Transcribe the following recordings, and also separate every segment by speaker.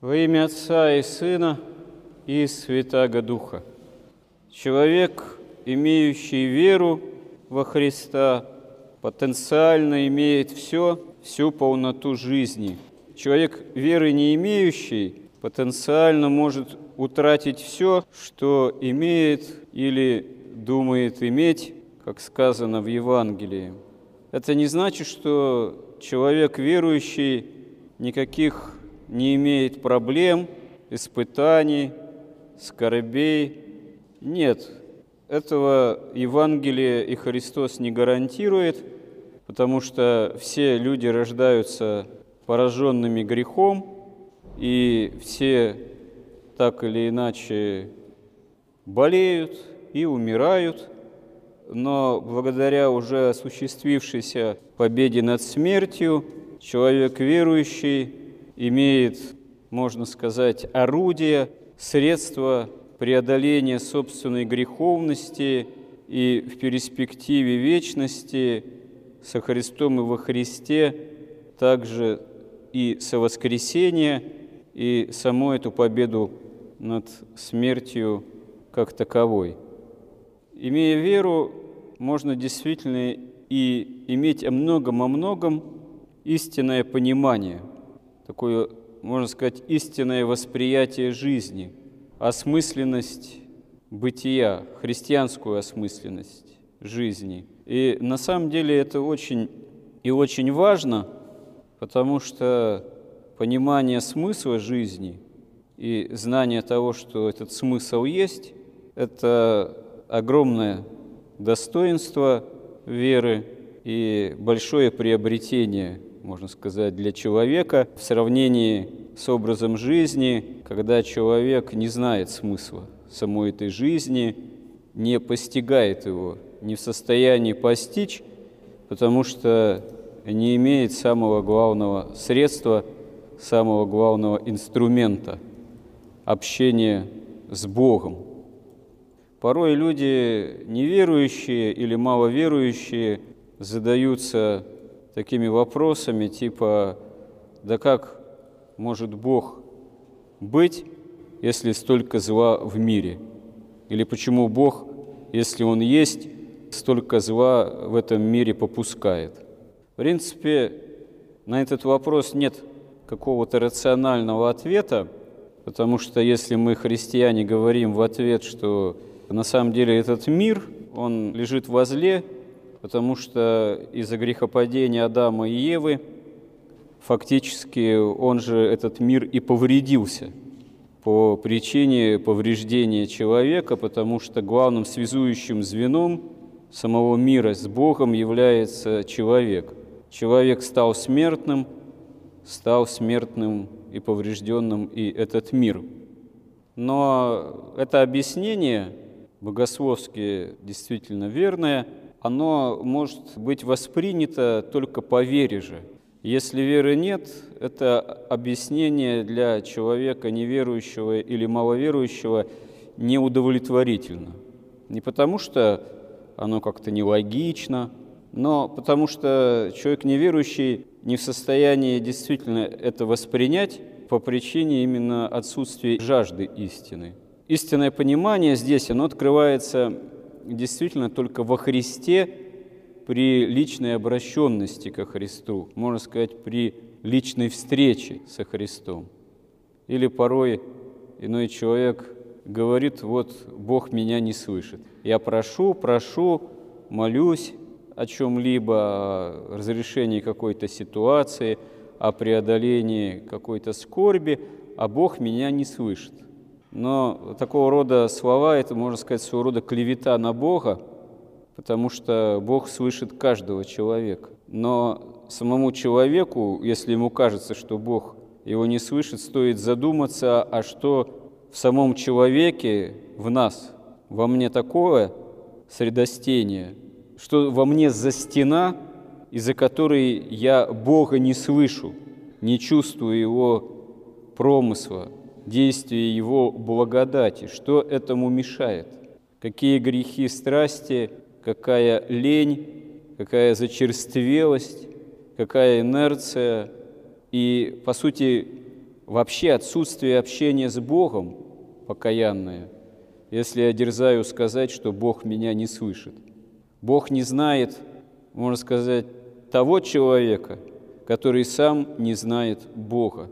Speaker 1: Во имя Отца и Сына и Святаго Духа. Человек, имеющий веру во Христа, потенциально имеет все, всю полноту жизни. Человек, веры не имеющий, потенциально может утратить все, что имеет или думает иметь, как сказано в Евангелии. Это не значит, что человек верующий никаких не имеет проблем, испытаний, скорбей. Нет, этого Евангелие и Христос не гарантирует, потому что все люди рождаются пораженными грехом, и все так или иначе болеют и умирают – но благодаря уже осуществившейся победе над смертью, человек верующий имеет, можно сказать, орудие, средство преодоления собственной греховности и в перспективе вечности со Христом и во Христе также и со воскресения, и саму эту победу над смертью как таковой. Имея веру, можно действительно и иметь о многом, о многом истинное понимание, такое, можно сказать, истинное восприятие жизни, осмысленность бытия, христианскую осмысленность жизни. И на самом деле это очень и очень важно, потому что понимание смысла жизни и знание того, что этот смысл есть, это огромное достоинство веры и большое приобретение, можно сказать, для человека в сравнении с образом жизни, когда человек не знает смысла самой этой жизни, не постигает его, не в состоянии постичь, потому что не имеет самого главного средства, самого главного инструмента общения с Богом – Порой люди неверующие или маловерующие задаются такими вопросами типа «Да как может Бог быть, если столько зла в мире?» Или «Почему Бог, если Он есть, столько зла в этом мире попускает?» В принципе, на этот вопрос нет какого-то рационального ответа, потому что если мы, христиане, говорим в ответ, что на самом деле этот мир, он лежит во зле, потому что из-за грехопадения Адама и Евы фактически он же, этот мир, и повредился по причине повреждения человека, потому что главным связующим звеном самого мира с Богом является человек. Человек стал смертным, стал смертным и поврежденным и этот мир. Но это объяснение богословски действительно верное, оно может быть воспринято только по вере же. Если веры нет, это объяснение для человека неверующего или маловерующего неудовлетворительно. Не потому, что оно как-то нелогично, но потому что человек неверующий не в состоянии действительно это воспринять по причине именно отсутствия жажды истины истинное понимание здесь, оно открывается действительно только во Христе при личной обращенности ко Христу, можно сказать, при личной встрече со Христом. Или порой иной человек говорит, вот Бог меня не слышит. Я прошу, прошу, молюсь о чем-либо, о разрешении какой-то ситуации, о преодолении какой-то скорби, а Бог меня не слышит – но такого рода слова – это, можно сказать, своего рода клевета на Бога, потому что Бог слышит каждого человека. Но самому человеку, если ему кажется, что Бог его не слышит, стоит задуматься, а что в самом человеке, в нас, во мне такое средостение, что во мне за стена, из-за которой я Бога не слышу, не чувствую Его промысла – действие Его благодати. Что этому мешает? Какие грехи страсти, какая лень, какая зачерствелость, какая инерция. И, по сути, вообще отсутствие общения с Богом, покаянное, если я дерзаю сказать, что Бог меня не слышит. Бог не знает, можно сказать, того человека, который сам не знает Бога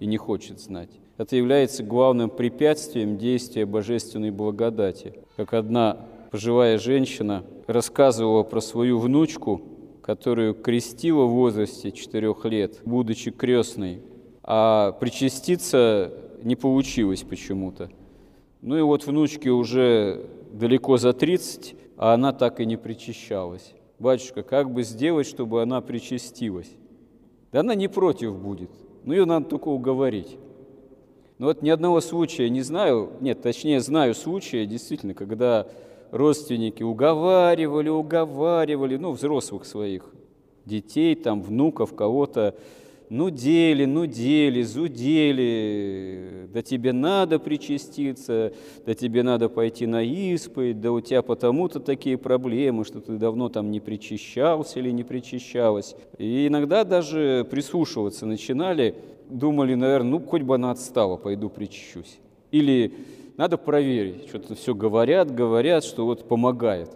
Speaker 1: и не хочет знать. Это является главным препятствием действия божественной благодати. Как одна пожилая женщина рассказывала про свою внучку, которую крестила в возрасте четырех лет, будучи крестной, а причаститься не получилось почему-то. Ну и вот внучке уже далеко за 30, а она так и не причащалась. Батюшка, как бы сделать, чтобы она причастилась? Да она не против будет, но ее надо только уговорить. Но вот ни одного случая не знаю, нет, точнее знаю случая, действительно, когда родственники уговаривали, уговаривали, ну, взрослых своих детей, там, внуков, кого-то, нудели, нудели, зудели, да тебе надо причаститься, да тебе надо пойти на исповедь, да у тебя потому-то такие проблемы, что ты давно там не причащался или не причащалась. И иногда даже прислушиваться начинали, думали, наверное, ну, хоть бы она отстала, пойду причащусь. Или надо проверить, что-то все говорят, говорят, что вот помогает,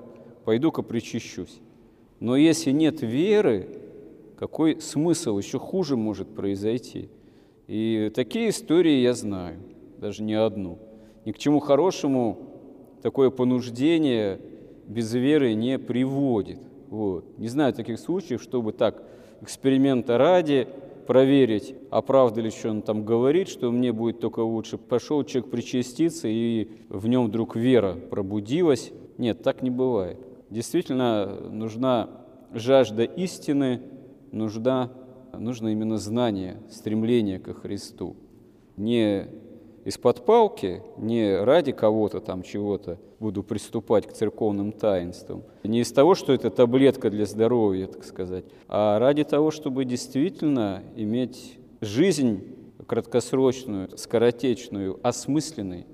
Speaker 1: пойду-ка причащусь. Но если нет веры, какой смысл, еще хуже может произойти. И такие истории я знаю, даже не одну. Ни к чему хорошему такое понуждение без веры не приводит. Вот. Не знаю таких случаев, чтобы так эксперимента ради проверить, а правда ли, что он там говорит, что мне будет только лучше. Пошел человек причаститься, и в нем вдруг вера пробудилась. Нет, так не бывает. Действительно нужна жажда истины, нужда, нужно именно знание, стремление ко Христу. Не из-под палки, не ради кого-то там чего-то буду приступать к церковным таинствам, не из того, что это таблетка для здоровья, так сказать, а ради того, чтобы действительно иметь жизнь краткосрочную, скоротечную, осмысленной.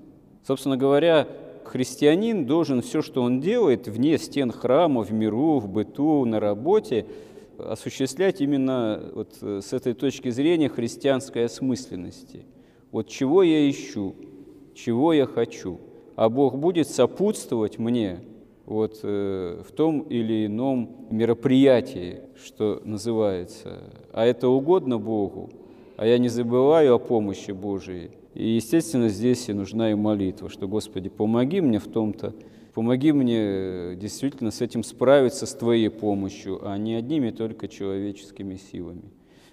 Speaker 1: Собственно говоря, христианин должен все, что он делает вне стен храма, в миру, в быту, на работе, осуществлять именно вот э, с этой точки зрения христианской осмысленности. Вот чего я ищу, чего я хочу, а Бог будет сопутствовать мне вот э, в том или ином мероприятии, что называется. А это угодно Богу, а я не забываю о помощи Божией. И, естественно, здесь и нужна и молитва, что, Господи, помоги мне в том-то, Помоги мне э, действительно с этим справиться с Твоей помощью, а не одними только человеческими силами.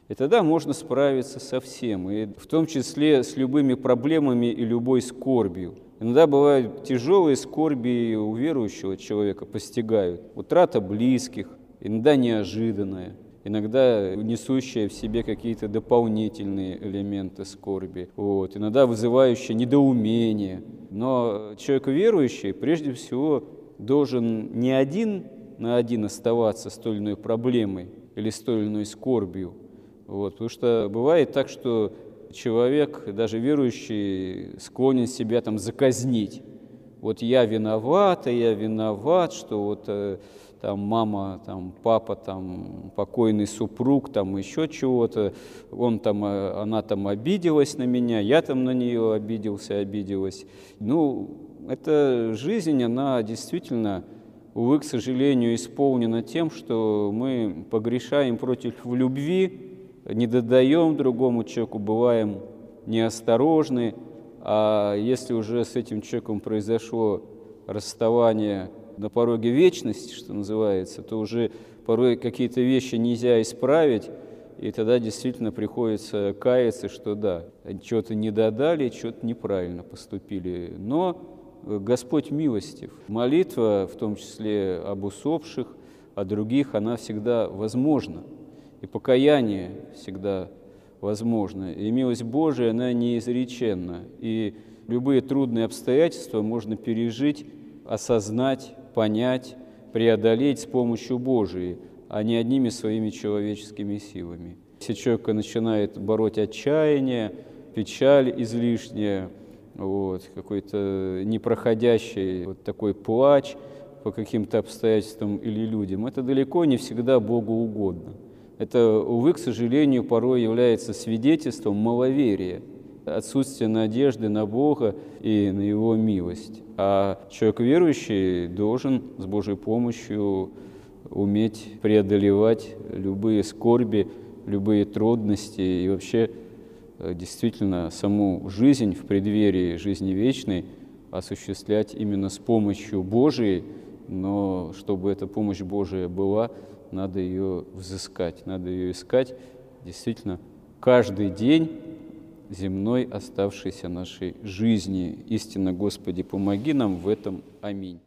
Speaker 1: И тогда можно справиться со всем, и в том числе с любыми проблемами и любой скорбью. Иногда бывают тяжелые скорби у верующего человека, постигают. Утрата близких, иногда неожиданная – иногда несущая в себе какие-то дополнительные элементы скорби, вот, иногда вызывающая недоумение. Но человек верующий прежде всего должен не один на один оставаться с той или иной проблемой или с той или иной скорбью. Вот, потому что бывает так, что человек, даже верующий, склонен себя там заказнить. Вот я виноват, я виноват, что вот э, там мама, там папа, там покойный супруг, там еще чего-то, он там, э, она там обиделась на меня, я там на нее обиделся, обиделась. Ну, эта жизнь, она действительно, увы, к сожалению, исполнена тем, что мы погрешаем против любви, не додаем другому человеку, бываем неосторожны, а если уже с этим человеком произошло расставание на пороге вечности, что называется, то уже порой какие-то вещи нельзя исправить, и тогда действительно приходится каяться, что да, что-то не додали, что-то неправильно поступили. Но Господь милостив. Молитва, в том числе об усопших, о других, она всегда возможна. И покаяние всегда возможно. И милость Божия, она неизреченна. И любые трудные обстоятельства можно пережить, осознать, понять, преодолеть с помощью Божией, а не одними своими человеческими силами. Если человек начинает бороть отчаяние, печаль излишняя, вот, какой-то непроходящий вот такой плач по каким-то обстоятельствам или людям, это далеко не всегда Богу угодно. Это, увы, к сожалению, порой является свидетельством маловерия, отсутствия надежды на Бога и на Его милость. А человек верующий должен с Божьей помощью уметь преодолевать любые скорби, любые трудности и вообще э, действительно саму жизнь в преддверии жизни вечной осуществлять именно с помощью Божией, но чтобы эта помощь Божия была, надо ее взыскать, надо ее искать действительно каждый день земной оставшейся нашей жизни. Истинно, Господи, помоги нам в этом. Аминь.